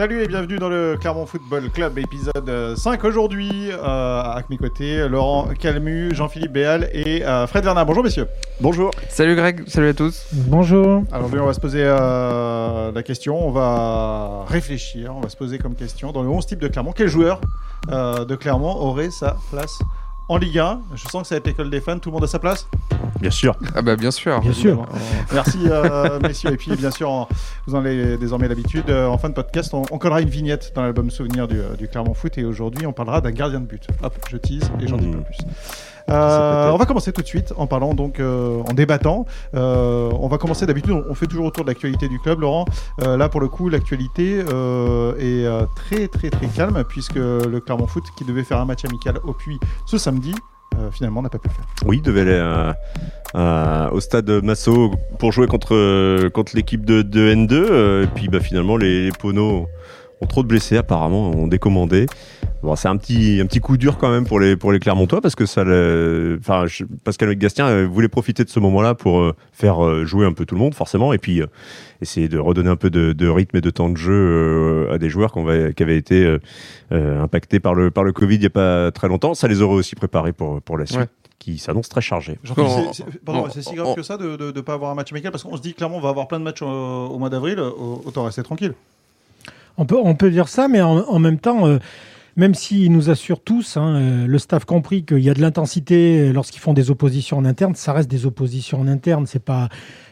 Salut et bienvenue dans le Clermont Football Club épisode 5 aujourd'hui. Euh, avec mes côtés, Laurent Calmu, Jean-Philippe Béal et euh, Fred Vernard. Bonjour messieurs. Bonjour. Salut Greg, salut à tous. Bonjour. Alors on va se poser euh, la question, on va réfléchir, on va se poser comme question dans le 11 type de Clermont. Quel joueur euh, de Clermont aurait sa place en Ligue 1 Je sens que ça va être l'école des fans, tout le monde a sa place? Bien sûr. Ah bah bien sûr. Bien sûr. Merci euh, messieurs. Et puis bien sûr, en- vous en avez désormais l'habitude, euh, en fin de podcast, on, on collera une vignette dans l'album souvenir du, euh, du Clermont Foot. Et aujourd'hui, on parlera d'un gardien de but. Hop, je tease et j'en dis pas plus. Euh, on va commencer tout de suite en parlant donc euh, en débattant. Euh, on va commencer d'habitude, on, on fait toujours autour de l'actualité du club, Laurent. Euh, là pour le coup, l'actualité euh, est euh, très très très calme puisque le Clermont Foot qui devait faire un match amical au Puy ce samedi. Euh, finalement, n'a pas pu le faire. Oui, il devait aller euh, à- au stade Massot pour jouer contre, euh, contre l'équipe de, de N2. euh, et puis bah, finalement, les, les Poneaux ont trop de blessés apparemment, ont décommandé. Bon, c'est un petit, un petit coup dur quand même pour les, pour les Clermontois parce que ça, le- enfin, je- Pascal Gastien euh, voulait profiter de ce moment-là pour euh, faire euh, jouer un peu tout le monde forcément et puis euh, essayer de redonner un peu de, de rythme et de temps de jeu euh, à des joueurs qu'on va- qui avaient été impactés par le, par le Covid il n'y a pas très longtemps. Ça les aurait aussi préparés pour, pour la suite Ouais. qui s'annonce très Bon, c'est- si on- grave que ça de ne pas avoir un match amical parce qu'on se dit clairement on va avoir plein de matchs au mois d'avril, autant rester tranquille. On peut, on peut dire ça, mais en, en même temps, euh, même s'ils nous assurent tous, hein, euh, le staff compris qu'il y a de l'intensité euh, lorsqu'ils font des oppositions en interne, ça reste des oppositions en interne. C'est pas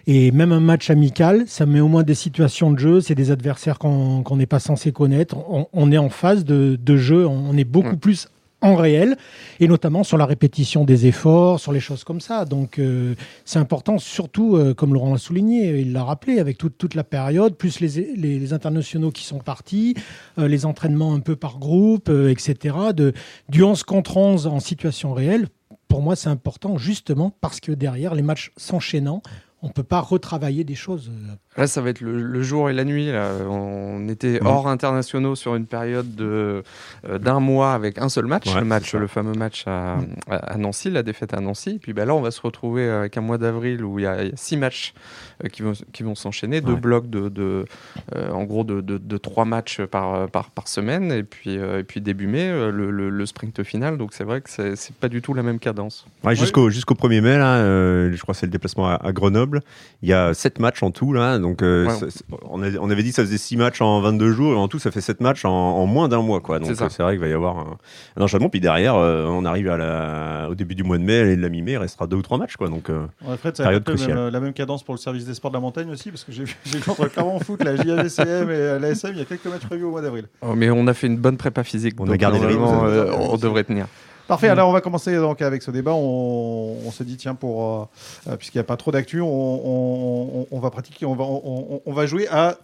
et même un match amical, ça met au moins des situations de jeu. C'est des adversaires qu'on n'est pas censé connaître. On, on est en phase de, de jeu. On est beaucoup Ouais. plus en réel, et notamment sur la répétition des efforts, sur les choses comme ça. Donc euh, c'est important, surtout, euh, comme Laurent l'a souligné, il l'a rappelé, avec toute, toute la période, plus les, les, internationaux qui sont partis, euh, les entraînements un peu par groupe, euh, etc., de, du 11 contre 11 en situation réelle. Pour moi, c'est important justement parce que derrière, les matchs s'enchaînant, on ne peut pas retravailler des choses. Euh, Là, ça va être le, le jour et la nuit. Là. On était Mhm. hors internationaux sur une période de, euh, d'un mois avec un seul match, Ouais, le match, le fameux match à, à- à Nancy, la défaite à Nancy. Et puis bah, là, on va se retrouver avec un mois d'avril où il y a il y a six matchs euh, qui vont, qui vont s'enchaîner, deux blocs de, de, euh, en gros de, de, de trois matchs par, par, par semaine. Et puis, euh, et puis début mai, euh, le, le, le sprint final. Donc c'est vrai que c'est, c'est pas du tout la même cadence. Ouais, jusqu'au jusqu'au 1er mai, là, euh, je crois que c'est le déplacement à, à Grenoble. Il y a 7 matchs en tout, là. Donc, euh, Ouais. c'est- c'est- on, a- on avait dit que ça faisait 6 matchs en 22 jours, et en tout, ça fait 7 matchs en, en moins d'un mois, quoi. Donc, C'est euh, vrai qu'il va y avoir un, un enchaînement. Puis derrière, euh, on arrive à la, au début du mois de mai, et de la mi-mai, il restera 2 ou 3 matchs, quoi. Donc, euh, Ouais, Fred, ça va Période cruciale. même- la même cadence pour le service des sports de la montagne aussi, parce que j'ai vu, entre Clermont Foot, la JAVCM et euh, l'ASM, il y a quelques matchs prévus au mois d'avril. Oh, mais on a fait une bonne prépa physique. On a donc gardé le rythme. euh, on devrait tenir. Parfait, alors on va commencer donc avec ce débat. On, on se dit, tiens, pour euh, euh, puisqu'il n'y a pas trop d'actu, on, on- va pratiquer, on va, on va jouer à,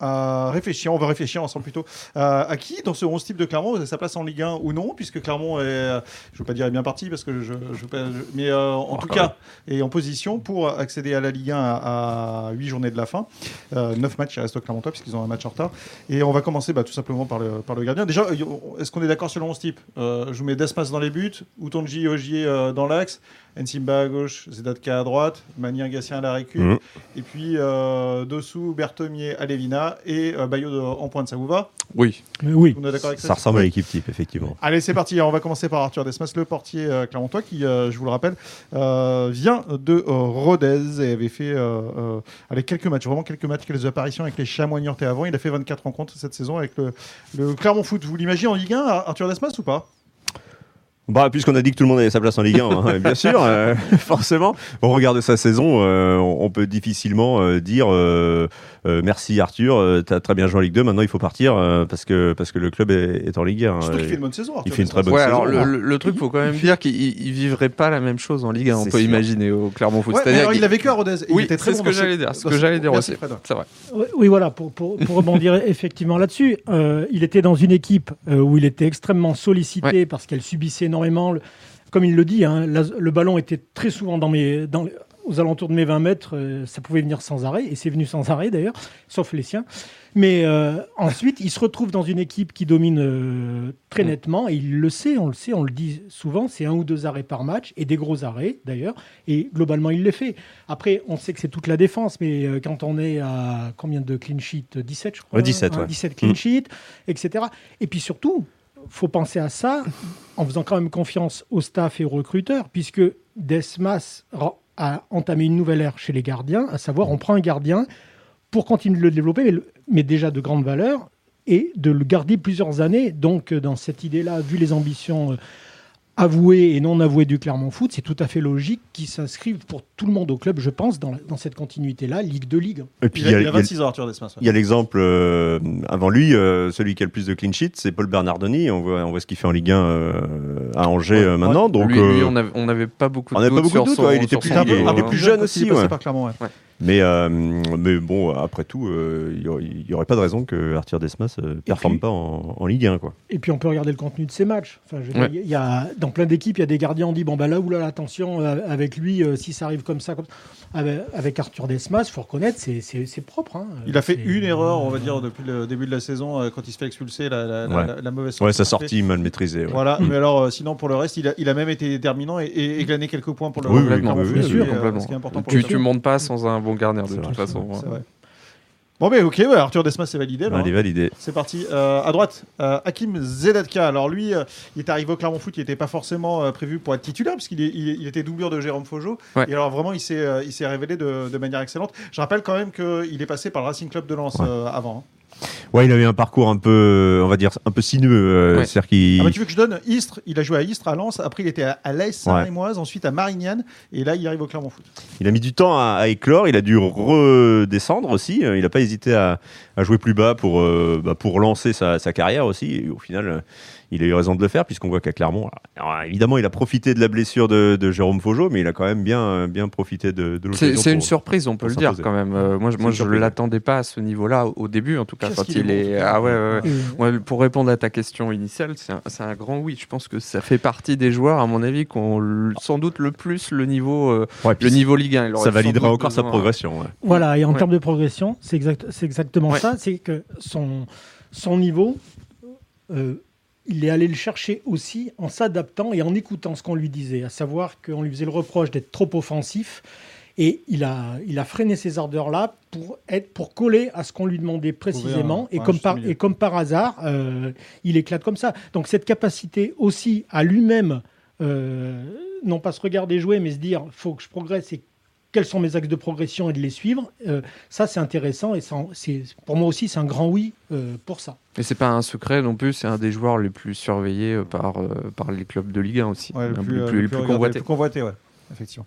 à réfléchir, on va réfléchir ensemble plutôt. Euh, à qui dans ce 11 type de Clermont sa place en Ligue 1 ou non, puisque Clermont est, euh, je ne veux pas dire est bien parti, parce que je, je veux pas, je- mais euh, en Ah, tout cas, est en position pour accéder à la Ligue 1 à, 8 journées de la fin. Euh, 9 matchs, il reste au Clermontois, puisqu'ils ont un match en retard. Et on va commencer bah, tout simplement par le, par le gardien. Déjà, euh, est-ce qu'on est d'accord sur le 11 type Euh, Je vous mets Desmas dans les buts, Outonji Ogier euh, dans l'axe, Nsimba à gauche, Zedatka à droite, Manien Gassien à la récup, Mhm. et puis euh, Dossou, Berthomier, Et euh, Bayo de- en pointe. Ça vous va? Oui. Mais oui. On est d'accord avec ça? Ça ressemble à l'équipe type, effectivement. Allez, c'est parti. On va commencer par Arthur Desmas, le portier euh, clermontois, qui, euh, je vous le rappelle, euh, vient de euh, Rodez et avait fait euh, euh, allez, quelques matchs, vraiment quelques matchs, quelques apparitions avec les Chamois niortais avant. Il a fait 24 rencontres cette saison avec le, le Clermont Foot. Vous l'imaginez en Ligue 1, Arthur Desmas ou pas? Bah, puisqu'on a dit que tout le monde avait sa place en Ligue 1, hein, bien sûr, euh, forcément. Au regard de sa saison, euh, on, on peut difficilement euh, dire euh, merci Arthur, euh, t'as très bien joué en Ligue 2, maintenant il faut partir euh, parce que parce que le club est, est en Ligue 1. Surtout qu'il fait une bonne saison. Arthur il fait une très bonne Ouais, saison, alors le, le- le truc, faut quand même dire qu'il il vivrait pas la même chose en Ligue 1, on peut sûr. imaginer au Clermont Foot. Ouais, mais C'est-à-dire alors, il a vécu à Rodez. il Oui, était très c'est ce que j'allais dire, ce dans que ce- j'allais dire Merci, aussi. C'est vrai. Oui, voilà, pour, pour, pour rebondir effectivement là-dessus, euh, il était dans une équipe où il était extrêmement sollicité parce qu'elle subissait énormément. le- comme il le dit, hein, la- le ballon était très souvent dans mes, dans, les- aux alentours de mes 20 mètres, euh, ça pouvait venir sans arrêt, et c'est venu sans arrêt d'ailleurs, sauf les siens. Mais euh, ensuite, il se retrouve dans une équipe qui domine euh, très Mm. nettement, et il le sait, on le sait, on le dit souvent, c'est un ou deux arrêts par match, et des gros arrêts d'ailleurs, et globalement, il les fait. Après, on sait que c'est toute la défense, mais quand on est à combien de clean sheets 17, je crois. Ouais, 17, ouais. 17 clean Mm. sheets, etc. Et puis surtout, faut penser à ça en faisant quand même confiance au staff et aux recruteurs, puisque Desmas a entamé une nouvelle ère chez les gardiens, à savoir on prend un gardien pour continuer de le développer, mais, déjà de grande valeur, et de le garder plusieurs années. Donc euh, dans cette idée-là, vu les ambitions avouées et non avouées du Clermont Foot, c'est tout à fait logique qu'ils s'inscrivent pour tout le monde au club, je pense, dans, la- dans cette continuité-là, Ligue de Ligue. Et puis Il y a, il y a- 26 ans, Arthur Desmas. ouais. il y a l'exemple euh, avant lui, euh, celui qui a le plus de clean sheets, c'est Paul Bernardoni. On voit, on voit ce qu'il fait en Ligue 1 euh, à Angers euh, maintenant. Donc, lui, lui, euh, on n'avait on n'avait pas beaucoup de on avait pas doutes beaucoup de doutes, ouais, il était plus- son Il est hein. plus jeune aussi, passé ouais. par Clermont. Mais, euh, mais bon, après tout, euh, il y aurait- il n'y aurait pas de raison que Arthur Desmas ne performe puis- pas en, en Ligue 1. Quoi. Et puis on peut regarder le contenu de ces matchs. Enfin, je Ouais. dire, y a, dans plein d'équipes, il y a des gardiens, on dit bon bah là, oulala, attention, euh, avec lui, euh, si ça arrive comme ça, comme... Avec, avec Arthur Desmas, il faut reconnaître, c'est- propre. hein. Il a fait une erreur, on va dire, depuis le début de la saison, euh, quand il se fait expulser, la, la, la- Ouais. la- la mauvaise Ouais, sa sortie mal maîtrisée. ouais. Voilà, mais alors euh, sinon pour le reste, il a, il a même été déterminant et, et, et glané quelques points pour le Oui, oui, oui, bien sûr, euh, complètement. ce qui est important pour Tu, club. montes pas sans un bon gardien, de toute vrai. façon. Bon, mais ok, ouais, Arthur Desmas c'est validé. alors, Allez, hein. validé. C'est parti. Euh, à droite, euh, Hakim Zedatka. Alors lui, euh, il est arrivé au Clermont Foot, il n'était pas forcément euh, prévu pour être titulaire, puisqu'il est- il, est- il était doublure de Jérôme Faugeot. Ouais. Et alors vraiment, il s'est euh, il s'est révélé de, de manière excellente. Je rappelle quand même qu'il est passé par le Racing Club de Lens Ouais. euh, avant. hein. Ouais, il avait un parcours un peu, on va dire, un peu sinueux. euh, Ouais. C'est-à-dire qu'il. Ah bah, tu veux que je donne Istres? Il a joué à Istres, à Lens. Après, il était à, à l'AS Saint-Rémoise, ensuite à Marignane. Et là, il arrive au Clermont Foot. Il a mis du temps à, à éclore, il a dû redescendre aussi. euh, Il n'a pas hésité à, à jouer plus bas pour, euh, bah, pour lancer sa, sa carrière aussi. Et au final, euh, il a eu raison de le faire, puisqu'on voit qu'à Clermont, alors, évidemment, il a profité de la blessure de, de Jérôme Faugeot, mais il a quand même bien, bien profité de, de C'est l'occasion. c'est une surprise, on peut le dire quand même. Euh, moi, je- C'est moi je ne l'attendais pas à ce niveau-là, au début en tout cas. Quand il est est. bon, Ah ouais, ouais, ouais. Et- Ouais, pour répondre à ta question initiale, c'est un, c'est un grand oui. Je pense que ça fait partie des joueurs, à mon avis, qui ont sans doute le plus le niveau, euh, le niveau Ligue 1. Il aurait ça validera encore sa progression. ouais. Voilà, et en Ouais. termes de progression, c'est exact, c'est exactement Ouais. ça. C'est que son, son niveau, euh, il est allé le chercher aussi en s'adaptant et en écoutant ce qu'on lui disait, à savoir qu'on lui faisait le reproche d'être trop offensif. Et il a, il a freiné ces ardeurs-là pour, être, pour coller à ce qu'on lui demandait précisément. un- et, un comme juste par, milieu. et comme par hasard, euh, il éclate comme ça. Donc cette capacité aussi à lui-même, euh, non pas se regarder jouer, mais se dire, faut que je progresse et quels sont mes axes de progression et de les suivre, euh, ça c'est intéressant et c'est, pour moi aussi c'est un grand oui euh, pour ça. Et c'est pas un secret non plus, c'est un des joueurs les plus surveillés euh, par, euh, par les clubs de Ligue 1 aussi. Ouais, le plus, les euh, plus, le les plus plus convoités. le plus convoité, ouais, effectivement.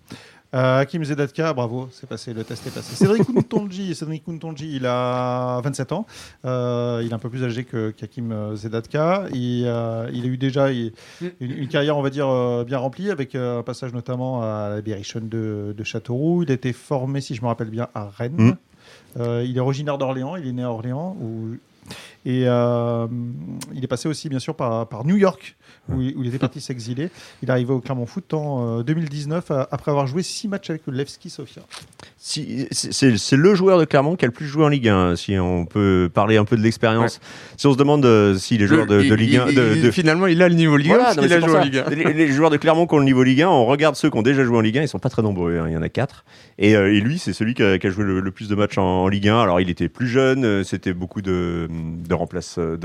Euh, Hakim Zedatka, bravo, c'est passé, le test est passé. Cédric Kountonji, Cédric il a 27 ans, euh, il est un peu plus âgé que qu'Hakim Zedatka. Il, euh, il a eu déjà il- une, une carrière, on va dire, euh, bien remplie, avec un passage notamment à la Berrichonne de, de Châteauroux. Il a été formé, si je me rappelle bien, à Rennes. Mm. Il est originaire d'Orléans, il est né à Orléans. Où... Et euh, il est passé aussi, bien sûr, par, par New York, où il, où il était parti s'exiler. Il est arrivé au Clermont Foot en euh, 2019, euh, après avoir joué six matchs avec le Levski Sofia. Si- c'est le joueur de Clermont qui a le plus joué en Ligue 1, si on peut parler un peu de l'expérience. Si on se demande euh, si les joueurs de, Le- de il- Ligue 1. il- de- il- de- Finalement, il a le niveau Ligue 1 Voilà, parce non, mais qu'il a c'est pour joué en ça. Ligue 1. Les, les joueurs de Clermont qui ont le niveau Ligue 1, on regarde ceux qui ont déjà joué en Ligue 1, ils sont pas très nombreux, hein, il y en a quatre. Et, euh, et lui, c'est celui qui a, qui a joué le, le plus de matchs en, en Ligue 1. Alors il était plus jeune, euh, c'était beaucoup de, de, remplace, de.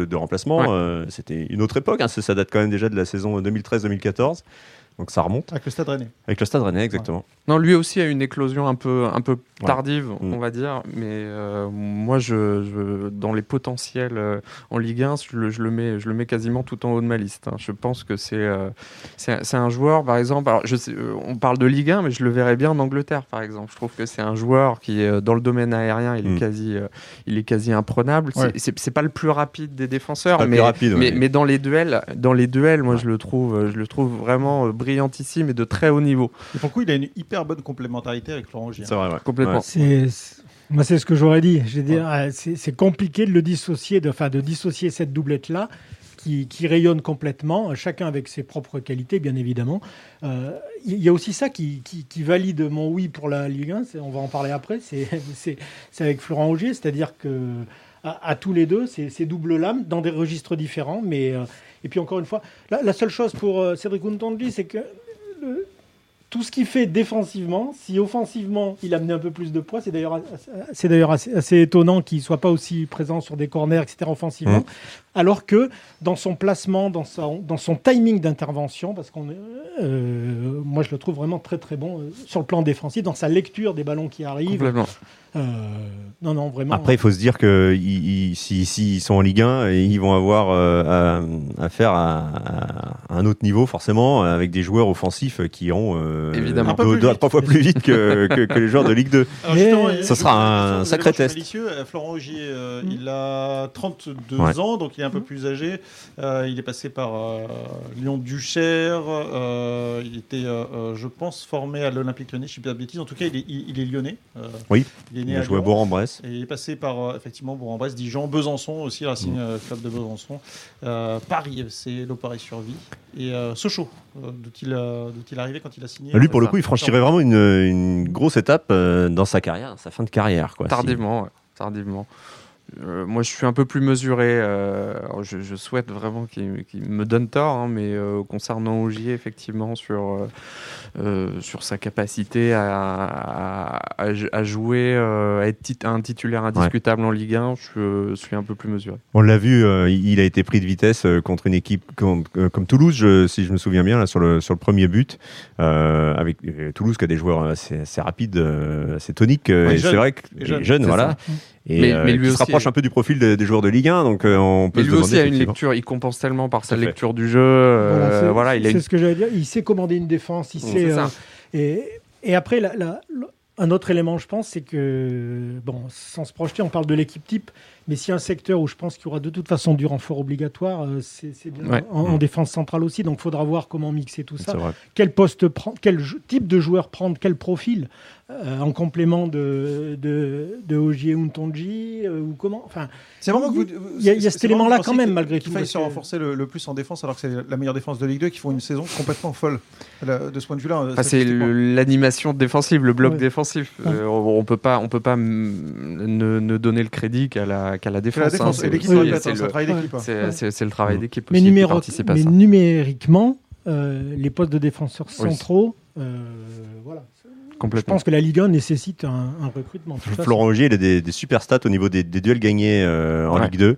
Ouais. euh, c'était une autre époque, hein, ça date quand même déjà de la saison 2013-2014. Donc ça remonte. Avec le Stade Rennais. Avec le Stade Rennais, exactement. Non, lui aussi a une éclosion un peu, un peu tardive, Mm. on va dire. Mais euh, moi, je, je- dans les potentiels euh, en Ligue 1, je le, je le mets, je le mets quasiment tout en haut de ma liste. hein. Je pense que c'est euh, c'est un- joueur, par exemple. Alors, je sais, euh, on parle de Ligue 1, mais je le verrais bien en Angleterre, par exemple. Je trouve que c'est un joueur qui est euh, dans le domaine aérien, il est Mm. quasi, euh, il est quasi imprenable. C'est- Ouais. C'est pas le plus rapide des défenseurs, mais plus rapide, ouais. mais, mais dans les duels, dans les duels, moi Ouais. je le trouve, je le trouve vraiment euh, brillantissime et de très haut niveau. Et pour le coup, il a une hyper bonne complémentarité avec Florent Gier. C'est vrai, ouais. Complètement. Ouais. Moi, c'est ce que j'aurais dit. Je dire, euh, c'est, compliqué de le dissocier, de, enfin, de dissocier cette doublette-là, qui, qui rayonnent complètement, chacun avec ses propres qualités, bien évidemment. Euh, Il y a aussi ça qui, qui- qui valide mon oui pour la Ligue 1, c'est- on va en parler après, c'est avec Florent Augier, c'est-à-dire que à, à tous les deux, c'est c'est double lame dans des registres différents. Mais, euh, et puis encore une fois, la, la seule chose pour euh, Cédric Untonji, c'est que le- tout ce qu'il fait défensivement, si offensivement il amenait un peu plus de poids, c'est d'ailleurs assez- d'ailleurs assez, assez étonnant qu'il soit pas aussi présent sur des corners, etc. offensivement, Mhm. alors que dans son placement, dans son, dans son timing d'intervention, parce qu'on, euh, moi je le trouve vraiment très très bon sur le plan défensif, dans sa lecture des ballons qui arrivent. Complètement. Euh, non non vraiment. Après, il faut se dire que ils- ils- si- s'ils sont en Ligue 1, ils vont avoir euh, à, à faire à, à un autre niveau, forcément, avec des joueurs offensifs qui ont euh, Évidemment. plus deux à vite. trois fois plus vite que, que- que les joueurs de Ligue 2. Alors Mais ça sera un sacré test. Florent Augier, il a 32 Ouais. ans, donc il est un peu Mm. plus âgé. Euh, il est passé par euh, Lyon Duchère. euh, il était, euh, je pense, formé à l'Olympique Lyonnais. Je ne dis pas de bêtises. En tout cas, il est, il, il est lyonnais. Euh, Oui. Il est né Il a à joué à. Bourg-en-Bresse. Et il est passé par euh, effectivement Bourg-en-Bresse, Dijon, Besançon aussi, Racing Mm. euh, Club de Besançon, euh, Paris, c'est l'Opéra Survie et euh, Sochaux, euh, d'où il, euh, d'où il arrivait quand il a signé. Lui, pour le coup, il franchirait vraiment une, une grosse étape euh, dans sa carrière, dans sa fin de carrière. Quoi. Tardivement, ouais, tardivement. Euh, moi, je suis un peu plus mesuré. euh, alors je, je souhaite vraiment qu'il me donne tort, hein, mais euh, concernant Ogier, effectivement, sur, sur sa capacité à, à- à- à jouer, euh, à être tit- un titulaire indiscutable en Ligue 1, je suis un peu plus mesuré. On l'a vu, euh, il a été pris de vitesse euh, contre une équipe comme, euh, comme Toulouse, je- si je me souviens bien, là, sur, le, sur le premier but. euh, avec euh, Toulouse qui a des joueurs assez, assez rapides, assez toniques. Ouais, et c'est vrai que jeunes, c'est voilà. ça. Et Mais- euh, mais lui qui se rapproche est- un peu du profil des, des joueurs de Ligue 1, donc euh, on peut Mais se lui demander. aussi a une lecture, il compense tellement par sa fait. lecture du jeu. euh, Voilà, il a c'est une ce que j'allais dire. Il sait commander une défense. Il Mm. sait, C'est ça. et, et après, la- la- la- un autre élément, je pense, c'est que, bon, sans se projeter, on parle de l'équipe type, mais s'il y a un secteur où je pense qu'il y aura de toute façon du renfort obligatoire, euh, c'est bien Ouais. en, en Mm. défense centrale aussi. Donc, il faudra voir comment mixer tout ça. Quel poste prendre, quel type de joueur prendre, quel profil euh, en complément de, de, de Ogier ou Ntonji, euh, ou comment. Enfin, C'est vraiment que vous- Il y a- il y a c'est cet élément-là quand même, malgré qu'il tout, faille parce se que- renforcer le, le plus en défense alors que c'est la meilleure défense de Ligue 2 qui font une saison complètement folle. Là, De ce point de vue-là, euh, Enfin, c'est l'animation défensive, le bloc Ouais. défensif. Ouais. Euh, on, on peut pas, on peut pas mm, ne, ne donner le crédit qu'à la, qu'à la défense. hein. C'est hein, le- travail d'équipe. hein. c'est- c'est- c'est le travail d'équipe mais, aussi qui numéro- participe à mais ça. numériquement, euh, les postes de défenseurs centraux, euh, voilà. Je pense que la Ligue 1 nécessite un, un recrutement. Florent Augier, il a des, des super stats au niveau des, des duels gagnés euh, en Ouais. Ligue 2.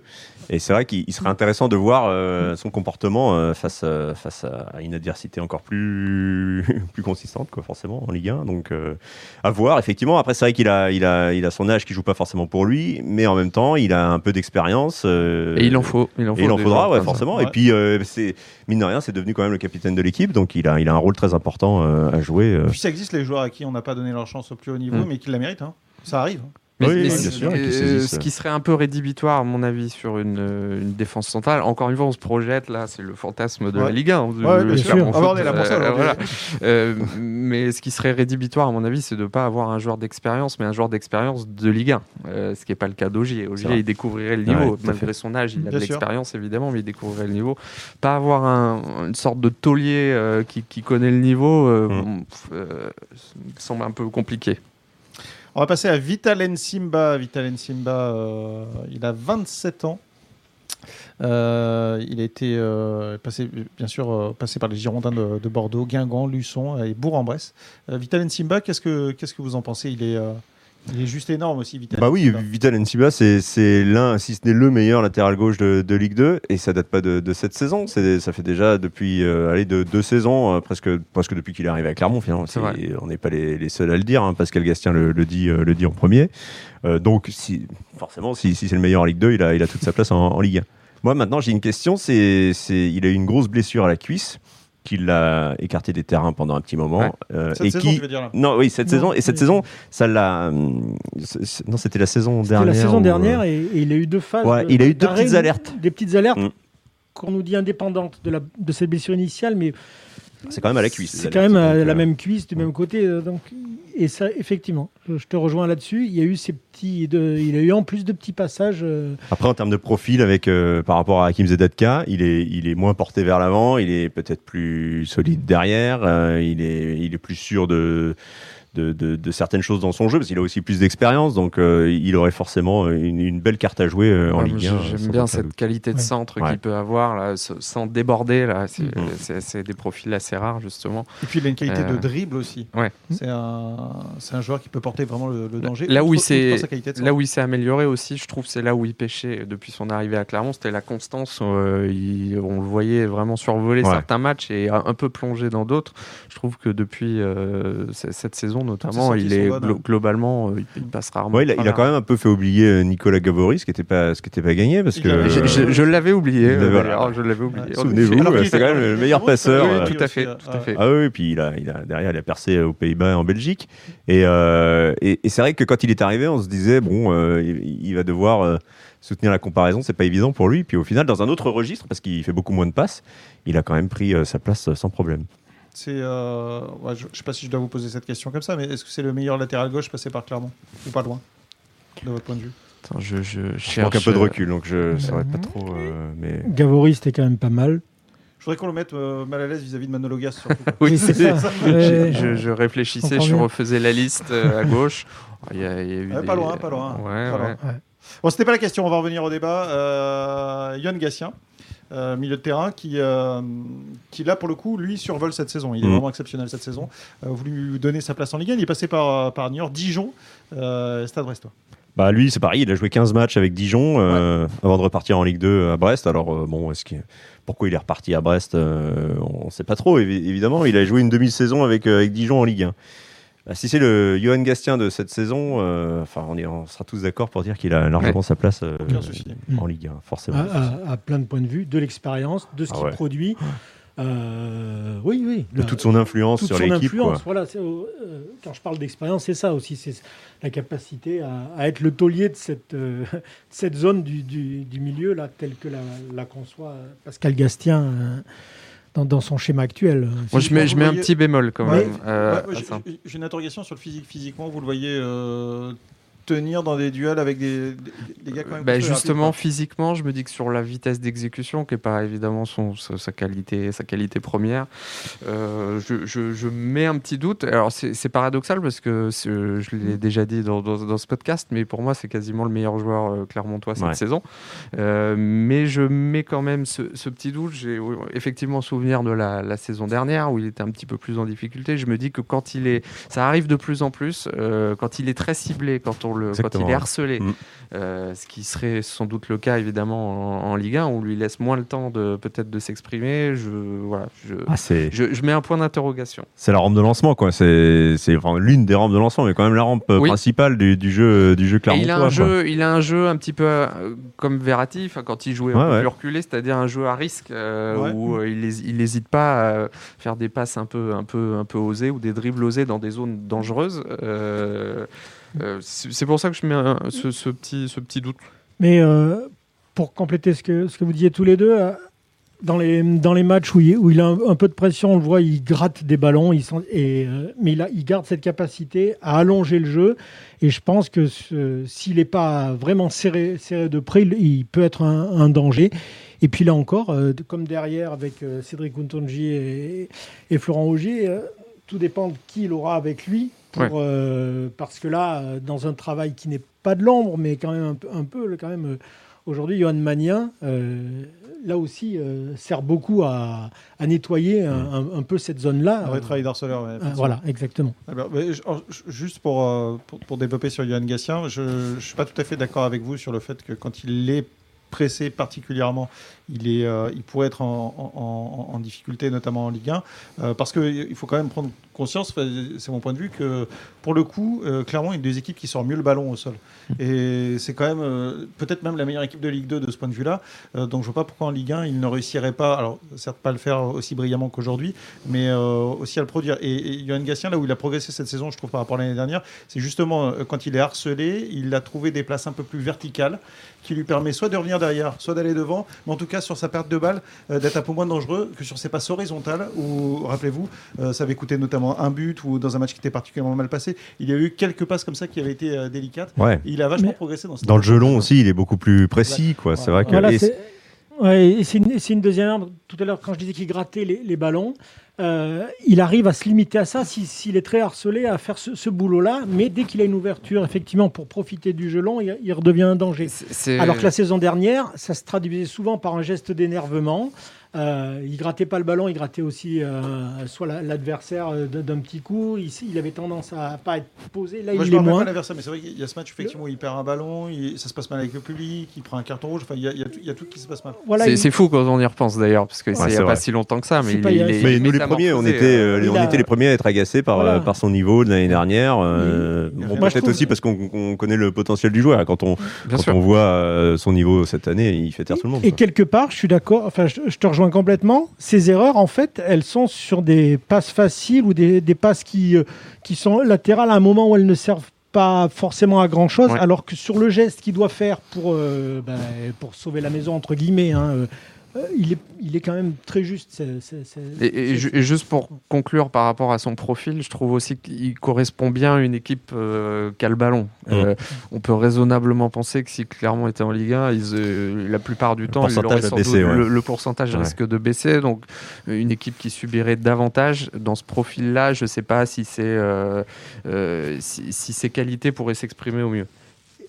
Et c'est vrai qu'il il serait intéressant de voir euh, son comportement euh, face, euh, face à une adversité encore plus, plus consistante, quoi, forcément, en Ligue 1. Donc, euh, à voir, effectivement. Après, c'est vrai qu'il a, il a, il a son âge qui joue pas forcément pour lui, mais en même temps, il a un peu d'expérience. euh, Et il en faut. Il en, faut et il en faudra, ouais, forcément. Ouais. Et puis, euh, c'est mine de rien, c'est devenu quand même le capitaine de l'équipe, donc il a, il a un rôle très important euh, à jouer. euh. Et puis ça existe les joueurs à qui on n'a pas donné leur chance au plus haut niveau, Mm. mais qui la méritent. hein. Ça arrive. hein. Mais, Oui, mais oui, ce- bien sûr, qui euh, ce qui serait un peu rédhibitoire, à mon avis, sur une, euh, une défense centrale. Encore une fois, on se projette là, c'est le fantasme de Ouais. la Ligue 1. Ouais, bien sûr. clairement, Ah on est là pour ça, euh, voilà. Euh, mais ce qui serait rédhibitoire, à mon avis, c'est de ne pas avoir un joueur d'expérience, mais un joueur d'expérience de Ligue 1. Euh, ce qui n'est pas le cas d'Ogier. Ogier, il découvrirait le niveau. Malgré son âge, il a Bien de l'expérience, évidemment, mais il découvrirait le niveau. Pas avoir un- une sorte de taulier qui, qui connaît le niveau Mm. pff, euh, semble un peu compliqué. On va passer à Vital Simba. Vital Simba, euh, il a 27 ans. Euh, il a été euh, passé, bien sûr, passé par les Girondins de, de Bordeaux, Guingamp, Luçon et Bourg-en-Bresse. Euh, Vital Simba, qu'est-ce que qu'est-ce que vous en pensez? Il est il est juste énorme aussi, Vital. Bah oui. Vital Nsiba, c'est c'est l'un, si ce n'est le meilleur latéral gauche de, de Ligue 2, et ça date pas de, de cette saison. C'est ça fait déjà depuis euh, allez, de deux saisons, euh, presque presque depuis qu'il est arrivé à Clermont. Finalement, on n'est pas les, les seuls à le dire. hein, Pascal Gastien le, le dit euh, le dit en premier. Euh, donc si forcément, si, si c'est le meilleur en Ligue 2, il a il a toute sa place en, en Ligue 1. Moi maintenant, j'ai une question. C'est c'est il a eu une grosse blessure à la cuisse qui l'a écarté des terrains pendant un petit moment Ouais. euh, Cette et saison, qui je veux dire là. non, oui, cette Non, saison. Et cette saison, ça l'a. hum, Non, c'était la saison C'était dernière. la saison où, dernière euh, et, et il a eu deux phases. Ouais, de- il a eu deux petites alertes. Des petites alertes Mm. qu'on nous dit indépendantes de, la, de cette blessure initiale, mais C'est quand même à la cuisse. C'est quand même à la même cuisse du même côté. Donc, et ça, effectivement, je te rejoins là-dessus. Il y a eu ces petits, de, il a eu en plus de petits passages. Après, en termes de profil, avec par rapport à Hakim Zedatka, il est, il est moins porté vers l'avant. Il est peut-être plus solide derrière. il est, il est plus sûr de de, certaines choses dans son jeu, parce qu'il a aussi plus d'expérience, donc euh, il aurait forcément une, belle carte à jouer euh, en Ligue 1. J'aime bien cette qualité de centre qu'il peut avoir, là, sans déborder. Là, mm. c'est des profils assez rares, justement. Et puis il a une qualité de euh, dribble aussi. Ouais. C'est un, un, joueur qui peut porter vraiment le, danger. Là où, il là où il s'est amélioré aussi, je trouve, c'est là où il pêchait depuis son arrivée à Clermont, c'était la constance. on le voyait vraiment survoler certains matchs et un peu plonger dans d'autres. Je trouve que depuis cette saison, notamment, il est globalement, euh, il passe rarement. il, a, quand même un peu fait oublier euh, Nicolas Gavoris, ce qui n'était pas, ce qui était pas gagné parce que je, l'avais oublié. Euh, je l'avais oublié. Souvenez-vous, c'est quand même le meilleur passeur. tout à fait, tout à fait. Ah oui, puis il a, il a derrière, il a percé aux Pays-Bas et en Belgique. Et, et, c'est vrai que quand il est arrivé, on se disait bon, il, va devoir soutenir la comparaison, c'est pas évident pour lui. Puis au final, dans un autre registre, parce qu'il fait beaucoup moins de passes, il a quand même pris sa place sans problème. C'est, euh, je ne sais pas si je dois vous poser cette question comme ça, mais est-ce que c'est le meilleur latéral gauche passé par Clermont Ou pas loin, de votre point de vue? Attends, je, je, je manque un peu de recul, donc je ne saurais pas trop. Euh, mais... Gavoris, c'était quand même pas mal. Je voudrais qu'on le mette euh, mal à l'aise vis-à-vis de Manologas. oui, c'est ça. je, je, réfléchissais, je refaisais la liste à gauche. Il y a, il y a eu Pas loin, pas loin. Ouais, pas loin. Bon, c'était pas la question, on va revenir au débat. Euh, Yann Gassien, euh, milieu de terrain, qui, euh, qui là pour le coup, lui survole cette saison. Il est mm. vraiment exceptionnel cette saison. Euh, voulu lui donner sa place en Ligue 1. Il est passé par, par Niort, Dijon, Stade Brestois. Bah lui, c'est pareil, il a joué 15 matchs avec Dijon avant de repartir en Ligue 2 à Brest. Alors bon, est-ce que pourquoi il est reparti à Brest On ne sait pas trop. Évidemment, il a joué une demi-saison avec, avec Dijon en Ligue 1. Bah, si c'est le Johan Gastien de cette saison, euh, enfin, on, on, sera tous d'accord pour dire qu'il a largement sa place euh, en Ligue 1, forcément. À, plein de points de vue, de l'expérience, de ce ah qu'il produit. Euh, oui, oui. De toute son influence sur l'équipe. Voilà, quand je parle d'expérience, c'est ça aussi, c'est la capacité à, être le taulier de cette, cette zone du, du, milieu, là, telle que la, la conçoit Pascal Gastien dans, son schéma actuel. Moi, je mets, je mets un petit bémol quand même. Euh, j'ai une interrogation sur le physique. Physiquement, vous le voyez euh, tenir dans des duels avec des, gars quand même bah, Justement, physiquement, je me dis que sur la vitesse d'exécution, qui n'est pas évidemment son, sa, qualité, sa qualité première, euh, je, je, mets un petit doute. Alors, c'est paradoxal parce que je l'ai déjà dit dans, dans, ce podcast, mais pour moi, c'est quasiment le meilleur joueur euh, clermontois cette saison. Euh, mais je mets quand même ce, ce petit doute. J'ai effectivement souvenir de la, la, saison dernière où il était un petit peu plus en difficulté. Je me dis que quand il est. Ça arrive de plus en plus, quand il est très ciblé, quand on quand il est harcelé. Mm. Euh, ce qui serait sans doute le cas évidemment en, Ligue 1, où on lui laisse moins le temps de peut-être de s'exprimer. Je, voilà, je, ah, je, mets un point d'interrogation. C'est la rampe de lancement, quoi. C'est enfin, l'une des rampes de lancement, mais quand même la rampe principale du, du, jeu, du jeu Il a un jeu, il a un jeu un petit peu euh, comme Verratti, quand il jouait un peu plus reculé, c'est-à-dire un jeu à risque euh, où il n'hésite pas à faire des passes un peu, un peu, un peu osées ou des dribbles osés dans des zones dangereuses. Euh, c'est pour ça que je mets ce, petit, ce petit doute. Mais euh, pour compléter ce que, vous disiez tous les deux, euh, dans les, matchs où il, a un, peu de pression, on le voit, il gratte des ballons, mais il, garde cette capacité à allonger le jeu. Et je pense que s'il n'est pas vraiment serré, de près, il, peut être un, danger. Et puis là encore, comme derrière avec Cédric Untonji et, et, Florent Augier, tout dépend de qui il aura avec lui. Euh, parce que là, euh, dans un travail qui n'est pas de l'ombre, mais quand même un, peu, quand même, euh, aujourd'hui, Johan Magnin, là aussi, sert beaucoup à, nettoyer un, peu cette zone-là. Un travail d'harceleur. voilà, exactement. Ah ben, juste pour, pour, développer sur Johan Gassien, je ne suis pas tout à fait d'accord avec vous sur le fait que quand il est particulièrement, il, est, il pourrait être en, difficulté, notamment en Ligue 1, parce qu'il faut quand même prendre conscience, c'est mon point de vue, que pour le coup, euh, clairement, a des équipes qui sortent mieux le ballon au sol. Et c'est quand même euh, peut-être même la meilleure équipe de Ligue 2 de ce point de vue-là. Euh, donc je vois pas pourquoi en Ligue 1, il ne réussirait pas, alors certes pas le faire aussi brillamment qu'aujourd'hui, mais aussi à le produire. Et, Johan Gatien, là où il a progressé cette saison, je trouve, par rapport à l'année dernière, c'est justement quand il est harcelé, il a trouvé des places un peu plus verticales qui lui permet soit de revenir derrière, soit d'aller devant, mais en tout cas sur sa perte de balle, euh, d'être un peu moins dangereux que sur ses passes horizontales, où, rappelez-vous, euh, ça avait coûté notamment un but ou dans un match qui était particulièrement mal passé. Il y a eu quelques passes comme ça qui avaient été euh, délicates. Ouais. Il a vachement Mais- progressé dans cette Dans le jeu long aussi, il est beaucoup plus précis, quoi. C'est vrai que. Voilà, ouais, c'est une, deuxième arme. Tout à l'heure, quand je disais qu'il grattait les, les ballons, euh, il arrive à se limiter à ça si- s'il est très harcelé à faire ce, ce boulot-là. Mais dès qu'il a une ouverture, effectivement, pour profiter du jeu long, il, il redevient un danger. Alors que la saison dernière, ça se traduisait souvent par un geste d'énervement. Euh, il grattait pas le ballon, il grattait aussi euh, soit la- l'adversaire euh, d'un petit coup. Il, il avait tendance à pas être posé. Là, Moi, je il me est moins. pas l'adversaire, mais c'est vrai qu'il y a ce match effectivement où il perd un ballon, il- ça se passe mal avec le public, il prend un carton rouge. Enfin, il y a, il y a tout- il y a tout qui se passe mal. Voilà, c'est il- c'est fou quand on y repense d'ailleurs, parce que c'est il n'y a pas si longtemps que ça, mais pas- est- nous, les premiers, on métamorphosé, était, euh, il on a- était les premiers à être agacés par, Voilà. par son niveau de l'année dernière. euh, bon, je peut-être aussi parce qu'on connaît le potentiel du joueur. Quand on, quand voit son niveau cette année, il fait taire tout le monde. Et quelque part, je suis d'accord, enfin, je, je te rejoins complètement. Ces erreurs, en fait, elles sont sur des passes faciles ou des, des passes qui, euh, qui sont latérales à un moment où elles ne servent pas forcément à grand chose, Ouais. alors que sur le geste qu'il doit faire pour, euh, ben, pour sauver la maison, entre guillemets, hein, euh, il, est, il est quand même très juste. c'est- c'est- c'est- Et, et c'est- ju- et juste pour conclure par rapport à son profil, je trouve aussi qu'il correspond bien à une équipe euh, qui a le ballon. Euh, on peut raisonnablement penser que si Clermont était en Ligue 1, ils, euh, la plupart du temps, pourcentage baisser, ouais. le, le pourcentage Ouais. risque de baisser. Donc, euh, une équipe qui subirait davantage dans ce profil-là, je ne sais pas si, c'est, euh, euh, si, si ses qualités pourraient s'exprimer au mieux.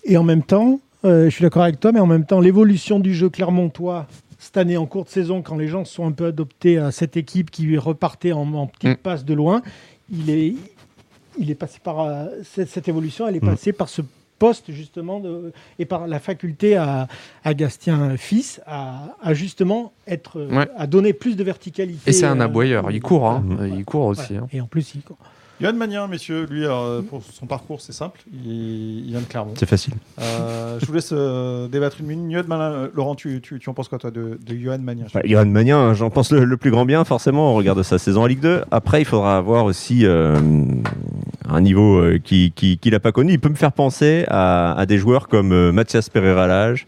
Et en même temps, euh, je suis d'accord avec toi, mais en même temps, l'évolution du jeu clermontois cette année en courte saison, quand les gens sont un peu adoptés à cette équipe qui repartait en, en petite Mm. passe de loin, il est, il est passé par euh, cette, cette évolution, elle est Mm. passée par ce poste justement de- et par la faculté à, à Gastien fils à, à justement être euh, Ouais. à donner plus de verticalité. Et c'est un euh, aboyeur, il court, hein. Il court aussi. voilà. hein. Et en plus, il court. Johan Magnin, messieurs, lui, euh, pour son parcours, c'est simple. Il, il vient de Clermont. C'est facile. Euh, je vous laisse euh, débattre une minute. Johan Magnin, Laurent, tu, tu, tu en penses quoi, toi, de, de Johan Magnin Johan Magnin, j'en pense le, le plus grand bien, forcément, on regarde sa saison en Ligue 2. Après, il faudra avoir aussi euh, un niveau euh, qui qui- qu'il n'a pas connu. Il peut me faire penser à, à des joueurs comme euh, Mathias Pereira-Lage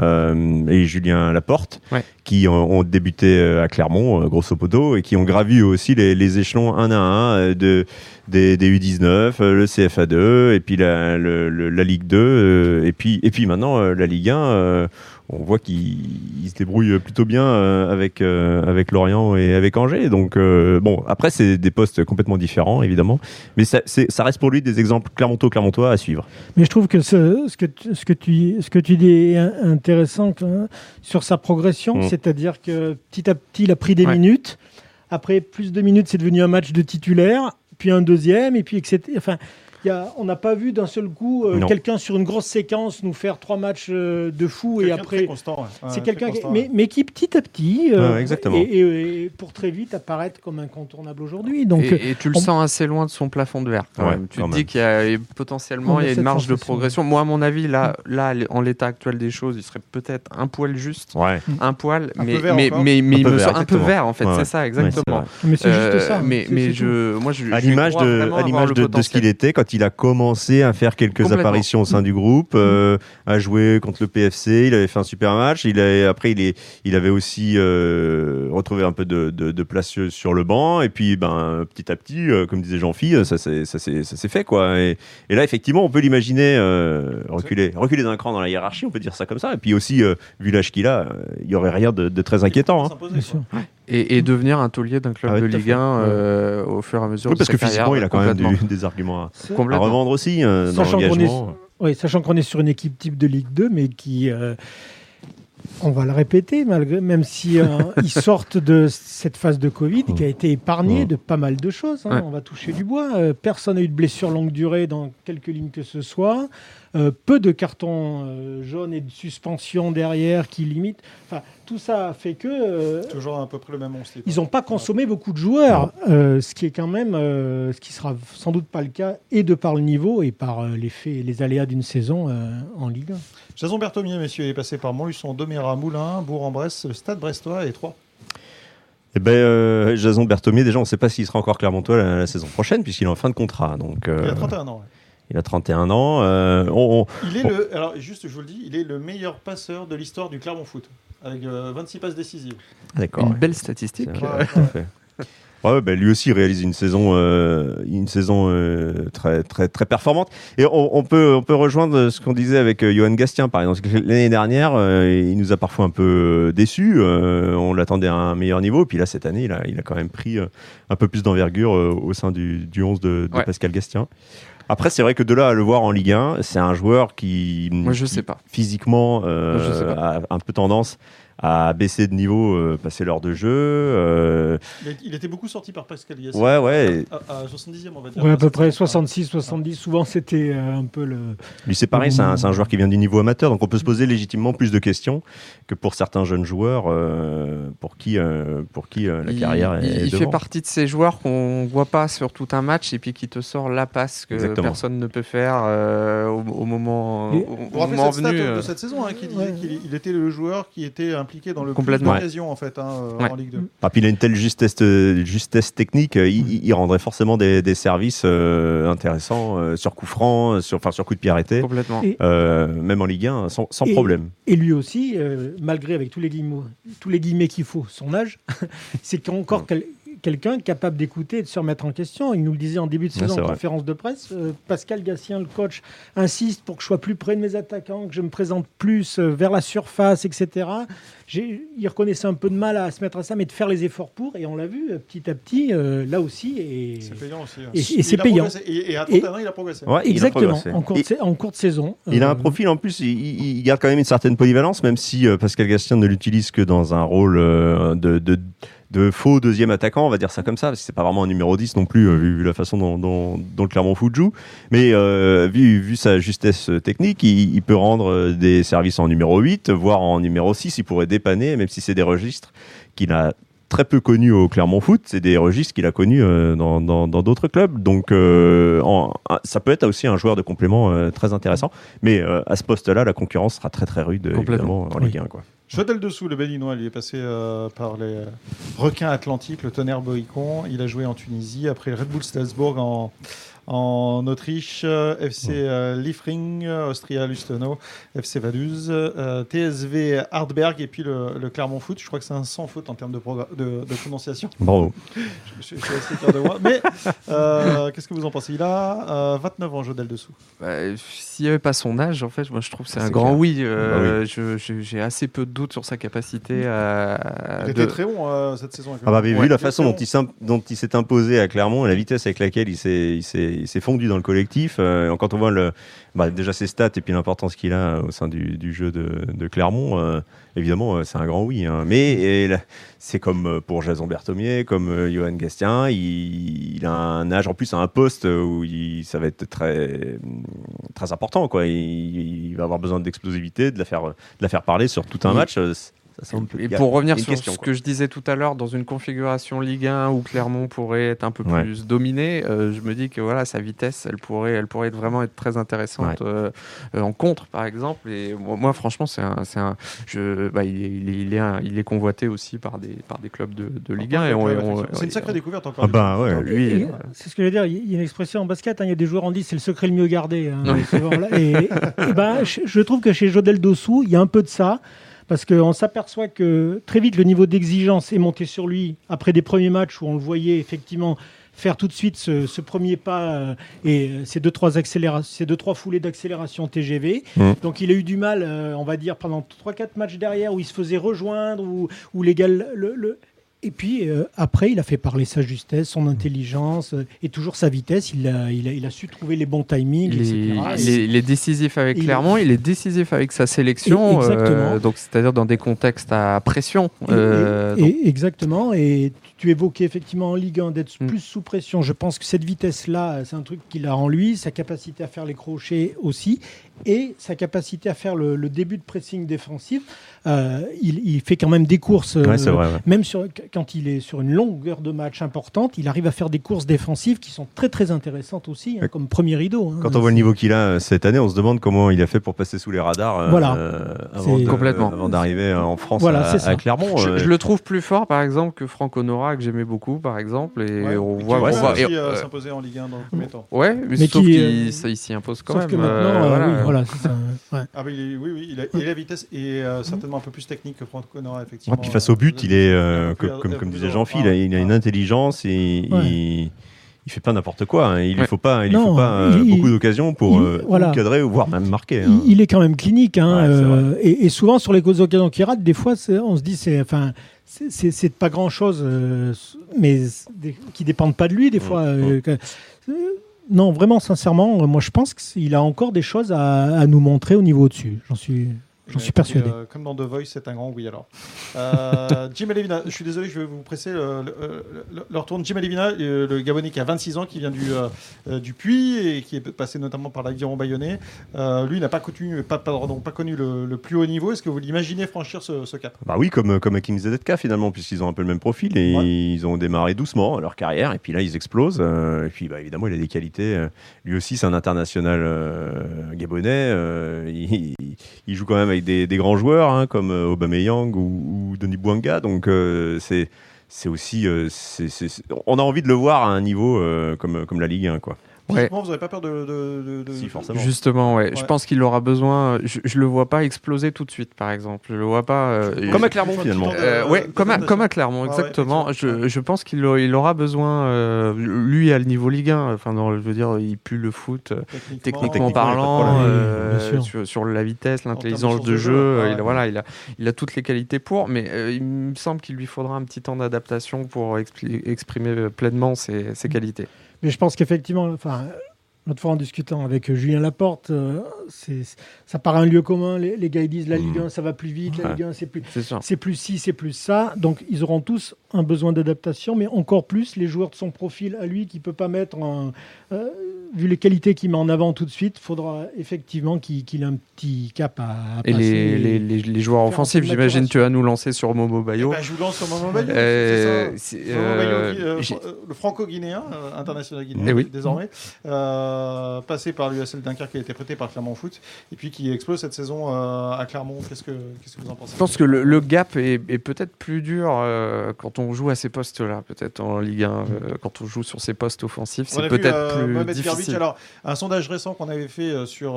euh, et Julien Laporte, Ouais. qui ont, ont débuté euh, à Clermont, euh, grosso modo, et qui ont gravi aussi les, les échelons un à un de, des, des U19, euh, le CFA2, et puis la, le- la Ligue 2, euh, et, puis, et puis maintenant la Ligue 1. On voit qu'il il se débrouille plutôt bien euh, avec, euh, avec Lorient et avec Angers. Donc, euh, bon, après, c'est des postes complètement différents, évidemment. Mais ça, reste pour lui des exemples Clermontois-Clermontois à suivre. Mais je trouve que ce, ce, que, tu- ce, que, tu, ce que tu dis est in- intéressant hein, sur sa progression, Mm. c'est-à-dire que petit à petit, il a pris des Ouais. minutes. Après plus de minutes, c'est devenu un match de titulaire, puis un deuxième, et puis etc. Enfin, y a, on n'a pas vu d'un seul coup euh, quelqu'un sur une grosse séquence nous faire trois matchs euh, de fou et après. constant. ouais. C'est quelqu'un qui, mais, qui petit à petit, euh, Ouais, exactement. Et, et- et pour très vite apparaître comme incontournable aujourd'hui. Donc, et, et tu le on- sens assez loin de son plafond de verre. Quand Ouais, même. Tu quand te même. dis qu'il y a potentiellement il y a une marge de progression. Moi, à mon avis, là, là, en l'état actuel des choses, il serait peut-être un poil juste, Ouais. un poil, Un mais peu vert mais, mais, mais Un il peu me vert, semble un peu vert en fait. Ouais, c'est ça exactement. mais c'est juste ça. Mais, je, moi, je, À l'image de, à l'image de, de ce qu'il était quand il a commencé à faire quelques apparitions au sein du groupe, euh, à jouer contre le PFC. Il avait fait un super match. Il a, après, il, est, il avait aussi euh, retrouvé un peu de, de, de place sur- le banc. Et puis, ben, petit à petit, euh, comme disait Jean-Phi, ça s'est ça s'est- ça s'est fait. Quoi. Et, et là, effectivement, on peut l'imaginer euh, reculer, reculer d'un cran dans la hiérarchie, on peut dire ça comme ça. Et puis aussi, euh, vu l'âge qu'il a, il y aurait rien de, de très inquiétant. hein. Et, et devenir un taulier d'un club Ah ouais, de Ligue fait. 1 euh, au fur et à mesure Oui, de parce sa que carrière, physiquement, il a quand même du- des arguments à, revendre aussi euh, dans Sachant qu'on est- l'engagement. Oui, sachant qu'on est sur une équipe type de Ligue 2, mais qui, euh, on va le répéter, malgré, même si euh, ils sortent de cette phase de Covid qui a été épargnée de pas mal de choses. hein. Ouais. On va toucher du bois. Euh, personne n'a eu de blessure longue durée dans quelques lignes que ce soit. Euh, peu de cartons euh, jaunes et de suspension derrière qui limitent. Enfin, tout ça a fait que euh, Toujours à peu près le même monstre. ils n'ont pas consommé beaucoup de joueurs, euh, ce qui est quand même, euh, ce qui sera sans doute pas le cas, et de par le niveau et par euh, les faits et les aléas d'une saison euh, en Ligue 1. Jason Berthomier, messieurs, est passé par Montluçon, Doméra, Moulins, Bourg-en-Bresse, Stade Brestois et Troyes. Eh ben, euh, Jason Berthomier, déjà, on ne sait pas s'il sera encore Clermontois la, la saison prochaine, puisqu'il est en fin de contrat. Donc, euh, Il a 31 ans. ouais. Il a 31 ans. euh, on- on- Il est le, alors juste, je vous le dis, il est le meilleur passeur de l'histoire du Clermont Foot. avec euh, 26 passes décisives. Ah, D'accord. Une ouais. belle statistique. Ouais. Ouais, bah, lui aussi réalise une saison, euh, une saison euh, très, très, très performante. Et on, on peut, on peut rejoindre ce qu'on disait avec euh, Johan Gastien, par exemple. L'année dernière, euh, il nous a parfois un peu déçus. Euh, on l'attendait à un meilleur niveau. Puis là, cette année, il a, il a quand même pris un peu plus d'envergure au sein du, du 11 de, de Ouais. Pascal Gastien. Après, c'est vrai que de là à le voir en Ligue 1, c'est un joueur qui, Moi, je sais pas. physiquement euh, Moi, je sais a un peu tendance à baisser de niveau, euh, passer l'heure de jeu. euh, Il, il était beaucoup sorti par Pascal Yassine. ouais, ouais. À, à 70e, on va dire. Ouais, à peu près saison. 66, 70. Souvent, c'était euh, un peu le. Lui, c'est pareil, c'est un, c'est un joueur qui vient du niveau amateur, donc on peut se poser légitimement plus de questions que pour certains jeunes joueurs euh, pour qui, euh, pour qui euh, la Il- carrière est, il, il fait partie de ces joueurs qu'on voit pas sur tout un match et puis qui te sort la passe que Exactement. personne ne peut faire euh, au, au moment, Et- au, au vous rappelez moment cette stat venu. de cette saison hein, qui disait Ouais. qu'il il était le joueur qui était impliqué dans le Complètement. plus d'occasions en fait hein, euh, Ouais. en Ligue 2. Ah, puis il a une telle justesse, justesse technique, euh, il, rendrait forcément des, des services euh, intéressants euh, sur coup franc, sur, enfin, sur coup de pied arrêté, Complètement. Et- euh, même en Ligue 1, sans, sans Et- problème. Et lui aussi, euh, malgré avec tous les guillemets, tous les guillemets qu'il faut, son âge, c'est encore quel- quelqu'un capable d'écouter et de se remettre en question. Il nous le disait en début de saison en conférence de presse. euh, Pascal Gassien, le coach, insiste pour que je sois plus près de mes attaquants, que je me présente plus euh, vers la surface, etc. Il reconnaissait un peu de mal à se mettre à ça, mais de faire les efforts pour. Et on l'a vu euh, petit à petit, euh, là aussi. Et... C'est payant aussi. hein. Et- c'est payant. progressé. Et, et à Et- 31 ans, il a progressé. Ouais, il a Exactement, progressé. en cours, de, Et- sa- en cours de saison. Il a un profil en plus, il, garde quand même une certaine polyvalence, même si euh, Pascal Gastien ne l'utilise que dans un rôle euh, de, de, de faux deuxième attaquant, on va dire ça comme ça, parce que c'est pas vraiment un numéro 10 non plus, euh, vu, vu la façon dont, dont, dont le Clermont Foot joue. Mais euh, vu, vu sa justesse technique, il, il peut rendre euh, des services en numéro 8, voire en numéro 6, il pourrait dépanner, même si c'est des registres qu'il a très peu connus au Clermont Foot, c'est des registres qu'il a connus dans dans- dans d'autres clubs. Donc euh, en- ça peut être aussi un joueur de complément très intéressant. Mais euh, à ce poste-là, la concurrence sera très très rude, évidemment, en. Ligue 1. Quoi. Jodel dessous, le Béninois, il est passé euh, par les euh, requins atlantiques, le tonnerre Boïcon. Il a joué en Tunisie, après le Red Bull Salzbourg en, en Autriche, euh, FC euh, Liefering, euh, Austria Lustenau, FC Vaduz, euh, TSV Hardberg et puis le, le Clermont Foot. Je crois que c'est un sans faute en termes de, progra- de, de prononciation. Bravo. Je, je- je suis assez fier de moi. Mais euh, qu'est-ce que vous en pensez? Il a euh, 29 ans, Jodel dessous. Bah, S'il n'y avait pas son âge, en fait, moi je trouve que c'est un grand clair. oui. Euh, Bah J'ai assez peu de doutes sur sa capacité à. Il de- était très bon euh, cette saison. Ah bah, mais Ouais, vu la façon dont il s'est imposé à Clermont, et la vitesse avec laquelle il s'est, il s'est, fondu dans le collectif, euh, quand on voit le, bah, déjà ses stats et puis l'importance qu'il a au sein du, du jeu de, de Clermont, euh, évidemment, euh, c'est un grand oui. hein. Mais c'est comme euh, pour Jason Berthomier, comme euh, Johan Gastien, il, il a un âge en plus à un poste où il, ça va être très, très important. Quoi. Il, il va avoir besoin d'explosivité, de la faire, de la faire parler sur tout un match. Ça semble- Et a- pour revenir sur question, ce quoi. que je disais tout à l'heure, dans une configuration Ligue 1 où Clermont pourrait être un peu Ouais. plus dominé, euh, je me dis que voilà, sa vitesse, elle pourrait, elle pourrait être vraiment être très intéressante euh, euh, en contre, par exemple. Et moi, moi, franchement, c'est un, c'est un, je, bah, il, est, il, est, il est un- il est convoité aussi par des, par des clubs de, de Ligue 1. Et on- Ouais, et on- effectivement. c'est une sacrée découverte encore. Ah bah ouais, C'est ce que je veux dire. Il y a une expression en basket. hein, il y a des joueurs en disent c'est le secret le mieux gardé. hein, Oui. souvent, là. et, et ben, je, je trouve que chez Jodel Dossou, il y a un peu de ça. Parce qu'on s'aperçoit que très vite, le niveau d'exigence est monté sur lui après des premiers matchs où on le voyait effectivement faire tout de suite ce, ce premier pas euh, et euh, ces deux, trois, ces deux, trois foulées d'accélération TGV. Mhm. Donc il a eu du mal, euh, on va dire, pendant 3-4 matchs derrière où il se faisait rejoindre, où, où les gars le- le, et puis euh, après, il a fait parler sa justesse, son intelligence euh, et toujours sa vitesse. Il a, il a, il a su trouver les bons timings, Il est, etc. est- il est décisif avec Clermont, il est décisif avec sa sélection, Et- exactement. euh, donc c'est-à-dire dans des contextes à pression. Et- euh, et- exactement. Et tu- évoquais effectivement en Ligue 1 d'être Mm. plus sous pression. Je pense que cette vitesse-là, c'est un truc qu'il a en lui, sa capacité à faire les crochets aussi, et sa capacité à faire le, le début de pressing défensif. Euh, il, il fait quand même des courses. Ouais, euh, c'est vrai. ouais. Même sur, quand il est sur une longueur de match importante, il arrive à faire des courses défensives qui sont très très intéressantes aussi, hein, Ouais. comme premier rideau. hein. Quand on voit le niveau qu'il a euh, cette année, on se demande comment il a fait pour passer sous les radars euh, Voilà. euh, avant, d'arriver euh, en France Voilà, à, Clermont. Je, euh, je le trouve plus fort, par exemple, que Franck Honora, que j'aimais beaucoup, par exemple. Et Ouais, on voit. qui va euh, euh, s'imposer en Ligue 1 dans le premier temps. ouais, mais, Mais sauf qui, qu'il euh, ça, il s'y impose quand Sauf même. que maintenant, euh, euh, voilà. oui, voilà, ça. Ah, il est- oui, oui, il a, il a la vitesse et euh, certainement un peu plus technique que Franck Connor, effectivement. Ouais, puis face au but, il est, euh, comme, comme, comme disait. Jean-Phil, il a, il a une intelligence et Ouais. il, il fait pas n'importe quoi. hein. Il Ouais. faut pas, il lui Non, faut pas euh, il- beaucoup d'occasions pour il- euh, voilà. cadrer ou voire même marquer. hein. Il, il est quand même clinique, hein, Ouais, euh, et, et souvent sur les causes occasions qu'il rate, des fois, on se dit, c'est, enfin, c'est, pas grand chose, mais c'est des- qui dépendent pas de lui, des fois. euh, que- euh, non, vraiment, sincèrement, euh, moi, je pense qu'il a encore des choses à, à nous montrer au niveau au-dessus. J'en suis, j'en Ouais, suis persuadé. euh, comme dans The Voice, c'est un grand oui alors. Euh, Jim Alevina, je suis désolé, je vais vous presser le, le- le- le retour de Jim Alevina, euh, le Gabonais qui a 26 ans, qui vient du, euh, euh, du Puy et qui est passé notamment par l'aviron bayonnais. Euh, lui, il n'a pas, connu- pas, pardon, pas connu le, le plus haut niveau. Est-ce que vous l'imaginez franchir ce, ce cap? Bah oui, comme, comme Hakim ZK finalement, puisqu'ils ont un peu le même profil et Ouais. ils ont démarré doucement leur carrière et puis là ils explosent. euh, et puis bah, évidemment, il a des qualités. euh, lui aussi, c'est un international euh, gabonais. euh, il, il joue quand même avec des, grands joueurs hein, comme euh, Aubameyang ou, ou Denis Bouanga. Donc euh, c'est aussi, euh, on a envie de le voir à un niveau comme, comme la Ligue 1. Quoi. Ouais. Vous n'avez pas peur de. de, de- de- Si, forcément. Justement, ouais. Je pense qu'il aura besoin. Je, je le vois pas exploser tout de suite, par exemple. Je le vois pas. euh, Comme à Clermont, finalement. Euh, ouais, comme à, comme à Clermont, Ah ouais, exactement. je, je pense qu'il il aura besoin, euh, lui à le niveau Ligue 1, enfin, dans, je veux dire, il pue le foot, euh, techniquement, parlant, problème. euh, sur, sur la vitesse, l'intelligence de de jeu, jeu, euh, ouais. il, voilà, il, a, il a toutes les qualités pour, mais euh, il me semble qu'il lui faudra un petit temps d'adaptation pour exprimer euh, pleinement ses, ses qualités. Mais je pense qu'effectivement, enfin, l'autre fois en discutant avec euh, Julien Laporte, euh, c'est, ça paraît un lieu commun. Les, les gars ils disent la Ligue 1 ça va plus vite, la Ouais. Ligue 1 c'est plus, C'est plus ci, c'est plus ça. Donc ils auront tous un besoin d'adaptation, mais encore plus les joueurs de son profil à lui qui peut pas mettre en, euh, vu les qualités qu'il met en avant tout de suite, faudra effectivement qu'il, qu'il ait un petit cap à, à Et passer. les, les, les, les joueurs offensifs, j'imagine, tu vas nous lancer sur Momo Eh Bayo. ben, je vous lance sur Maman Bayou. Euh, euh, le franco-guinéen, euh, international guinéen Eh oui. désormais, euh, passé par l'USL Dunkerque qui a été prêté par Clermont Foot et puis qui explose cette saison euh, à Clermont. Qu'est-ce que, qu'est-ce que vous en pensez? Je pense que le, le gap est, est peut-être plus dur euh, quand on joue à ces postes-là, peut-être en Ligue 1, euh, quand on joue sur ces postes offensifs, c'est peut-être plus Mohamed difficile. alors, un sondage récent qu'on avait fait sur,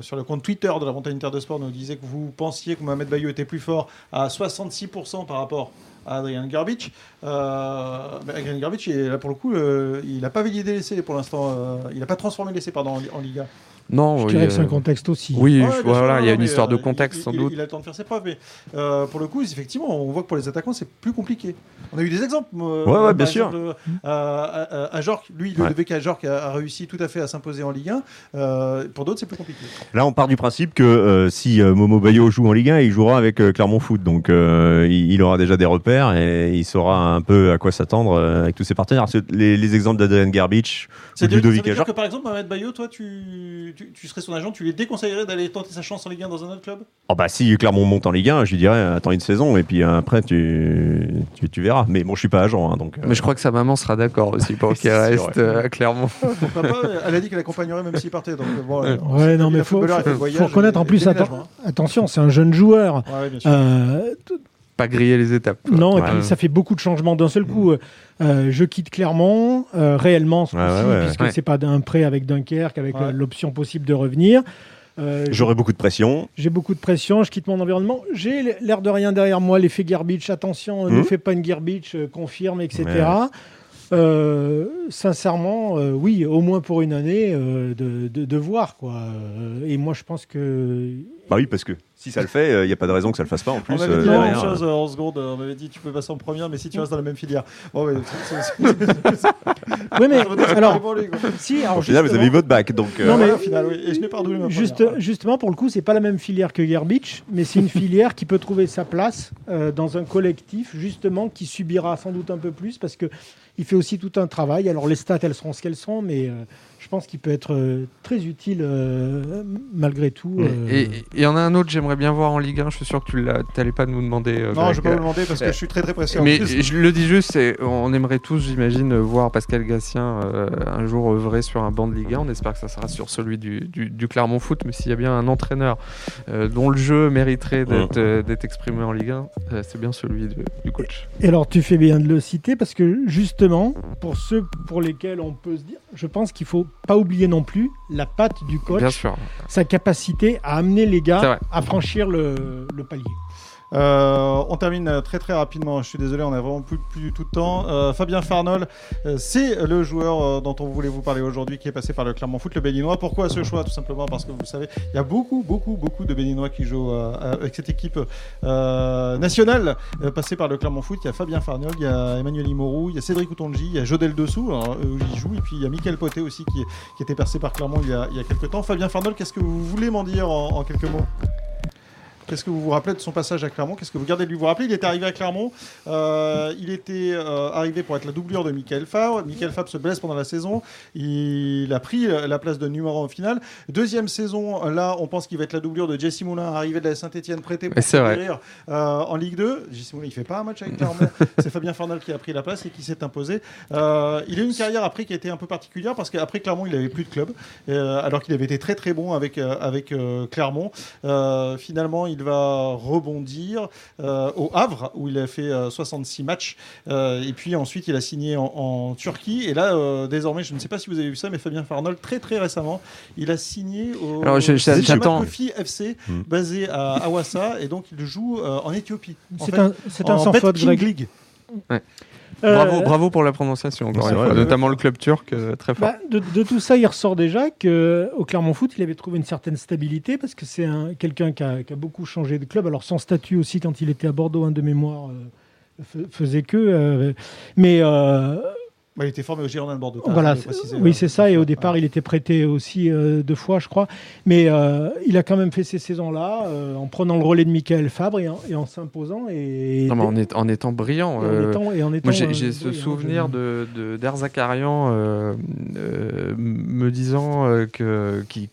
sur le compte Twitter de la Montagne Inter de Sport nous disait que vous pensiez que Mohamed Bayou était plus fort à 66% par rapport à Adrian Garbich. Euh, Adrian est- là pour le coup, euh, il n'a pas validé l'essai pour l'instant. euh, il n'a pas transformé l'essai pardon, en, en Liga. Non, Je oui, dirais que c'est un euh, contexte aussi. Oui, Ouais, voilà, il y a une histoire de euh, contexte il- sans il- doute. Il a le temps de faire ses preuves, mais euh, pour le coup, effectivement, on voit que pour les attaquants, c'est plus compliqué. On a eu des exemples. euh, Ouais, ouais, bien sûr. exemple, euh, à, à, à Jorque, lui, le Ouais. VK a, a réussi tout à fait à s'imposer en Ligue 1. Euh, pour d'autres, c'est plus compliqué. Là, on part du principe que euh, si Momo Bayo joue en Ligue 1, il jouera avec euh, Clermont Foot. Donc, euh, il, il aura déjà des repères et il saura un peu à quoi s'attendre euh, avec tous ses partenaires. Les, les exemples d'Adrian Garbich ou C'est de Ludovic dire Ajor, que par exemple, Mohamed Bayo, toi, tu, tu, tu serais son agent, tu lui déconseillerais d'aller tenter sa chance en Ligue 1 dans un autre club? Oh, bah, si Clermont monte en Ligue 1, je lui dirais attends une saison et puis euh, après tu, tu, tu verras. Mais bon, je suis pas agent. hein, donc, euh, Mais je crois que sa maman sera d'accord aussi pour sûr, reste euh, à Clermont. Pas Elle a dit qu'elle accompagnerait même s'il partait. Donc, bon, Ouais. non, il mais faut, faut, voyage faut reconnaître et- en plus, atten- déménagement. attention, c'est un jeune joueur. Ouais, ouais, Euh, Pas griller les étapes. quoi. non, et Ouais. puis ça fait beaucoup de changements d'un seul coup. Euh, je quitte Clermont, euh, réellement, ce Ouais, coup-ci, ouais, ouais. puisque Ouais. c'est pas d'un prêt avec Dunkerque, avec Ouais. euh, l'option possible de revenir. Euh, J'aurai beaucoup de pression. j'ai beaucoup de pression, je quitte mon environnement. J'ai l'air de rien derrière moi, l'effet Garbage. Attention, ne Mhm. fais pas une euh, confirme, etc. Euh, sincèrement, euh, oui, au moins pour une année, euh, de, de, de voir. Quoi. Euh, et moi, je pense que. Bah oui, parce que si ça le fait, il n'y a pas de raison que ça le fasse pas en plus. On m'avait euh, dit la même chose euh, en seconde. euh, On m'avait dit tu peux passer en première, mais si tu restes dans la même filière. Bon, Oui, mais alors, si, alors Au final, vous avez eu votre bac. Donc, euh, Non, mais- au final, oui. Et je n'ai pas redoublé ma Juste, première. Justement, pour le coup, c'est pas la même filière que Gerbich, mais c'est une filière qui peut trouver sa place euh, dans un collectif, justement, qui subira sans doute un peu plus parce que il fait aussi tout un travail. Alors, les stats, elles seront ce qu'elles sont, mais euh, je pense qu'il peut être euh, très utile euh, malgré tout. euh, Et et il y en a un autre, j'aimerais j'aimerais bien voir en Ligue 1. Je suis sûr que tu n'allais pas nous demander. Euh, non, je vais pas vous demander parce que je suis très très pressé. Mais je le dis juste, on aimerait tous, j'imagine, voir Pascal Gassien un jour œuvrer sur un banc de Ligue 1. On espère que ça sera sur celui du, du, Clermont Foot. Mais s'il y a bien un entraîneur dont le jeu mériterait d'être exprimé en Ligue 1, c'est bien celui du coach. Et alors, tu fais bien de le citer parce que justement, pour ceux pour lesquels on peut se dire, je pense qu'il faut pas oublier non plus la patte du coach, sa capacité à amener les gars à franchir le palier. Euh, on termine très très rapidement. Je suis désolé, on n'a vraiment plus, du tout de temps. Euh, Fabien Farnol, euh, c'est le joueur dont on voulait vous parler aujourd'hui qui est passé par le Clermont Foot, le Béninois. Pourquoi ce choix? Tout simplement parce que vous savez, il y a beaucoup, beaucoup, beaucoup de Béninois qui jouent avec cette équipe nationale passée par le Clermont Foot. Il y a Fabien Farnol, il y a Emmanuel Imorou, il y a Cédric Outonji, il y a Jodel Dessous, hein, où il joue, et puis il y a Michael Poté aussi qui, était passé par Clermont il y a, il y a quelques temps. Fabien Farnol, qu'est-ce que vous voulez m'en dire en quelques mots? Qu'est-ce que vous vous rappelez de son passage à Clermont? Qu'est-ce que vous gardez de lui vous rappeler? Il était arrivé à Clermont. Euh, il était euh, arrivé pour être la doublure de Michael Favre. Michael Favre se blesse pendant la saison. Il a pris la place de numéro en finale. Deuxième saison, là, on pense qu'il va être la doublure de Jesse Moulin, arrivé de la Saint-Etienne, prêté pour courir euh, en Ligue 2. Jesse Moulin, il fait pas un match avec Clermont. C'est Fabien Farnal qui a pris la place et qui s'est imposé. il a eu une carrière après qui a été un peu particulière parce qu'après Clermont, il n'avait plus de club, alors qu'il avait été très très bon avec, avec Clermont. finalement, il va rebondir euh, au Havre, où il a fait 66 euh, matchs. Euh, et puis ensuite, il a signé en, Turquie. Et là, désormais, je ne sais pas si vous avez vu ça, mais Fabien Farnol, très très récemment, il a signé au Alors, FC, hmm. basé à Awassa. Et donc, il joue en Éthiopie. C'est un, un sans faute League. Bravo, bravo pour la prononciation, notamment le club turc, très fort. Bah, de, tout ça, il ressort déjà qu'au Clermont Foot, il avait trouvé une certaine stabilité parce que c'est quelqu'un qui a, qui a, beaucoup changé de club. Alors son statut aussi, quand il était à Bordeaux, un de mémoire, faisait que. mais bah, il était formé au Girondin de Bordeaux. Voilà, oui, c'est ça. Et au départ, il était prêté aussi euh, deux fois, je crois. Mais euh, il a quand même fait ces saisons-là euh, en prenant le relais de Michael Fabre et en, s'imposant. Et, non, mais en, étant brillant. Et en étant, Moi, j'ai ce souvenir de, de Zakarian me disant que qu'il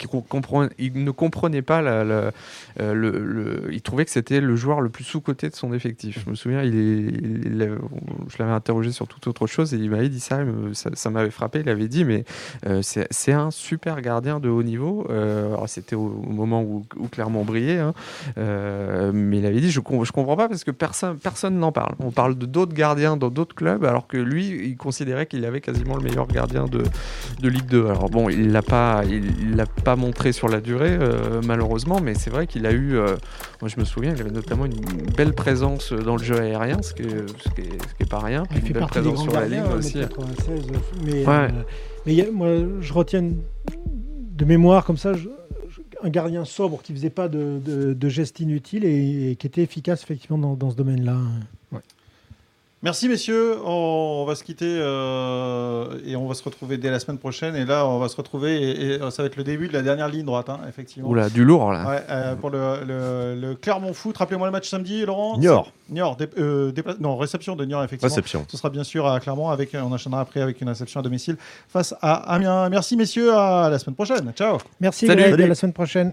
il ne comprenait pas la, le, il trouvait que c'était le joueur le plus sous-coté de son effectif. Je me souviens, il, est, je l'avais interrogé sur toute autre chose et il m'avait dit ça ça, m'avait frappé. Il avait dit, mais euh, c'est un super gardien de haut niveau. Euh, c'était au, moment où, Clermont brillait, hein. euh, mais il avait dit, je, je comprends pas parce que personne personne n'en parle. On parle de d'autres gardiens dans d'autres clubs, alors que lui, il considérait qu'il avait quasiment le meilleur gardien de, de Ligue 2. Alors bon, il l'a pas, il l'a pas montré sur la durée, malheureusement, mais c'est vrai qu'il a eu. moi, je me souviens, il avait notamment une belle présence dans le jeu aérien, ce qui est, pas rien. Puis une belle présence sur la ligne aussi. Mais, euh, mais moi, je retiens de mémoire comme ça un gardien sobre qui faisait pas de, gestes inutiles et, qui était efficace effectivement dans, dans ce domaine-là. Merci messieurs, on, va se quitter euh, et on va se retrouver dès la semaine prochaine. Et là, on va se retrouver et, ça va être le début de la dernière ligne droite, hein, effectivement. Oula, du lourd là. Ouais, euh, pour le, le, Clermont Foot. Rappelez-moi le match samedi, Laurent. Niort. Niort, euh, non, réception de Niort, effectivement. Réception. Ce sera bien sûr à Clermont. Avec, on enchaînera après avec une réception à domicile face à Amiens. Merci messieurs, à la semaine prochaine. Ciao. Merci, Salut. à la semaine prochaine.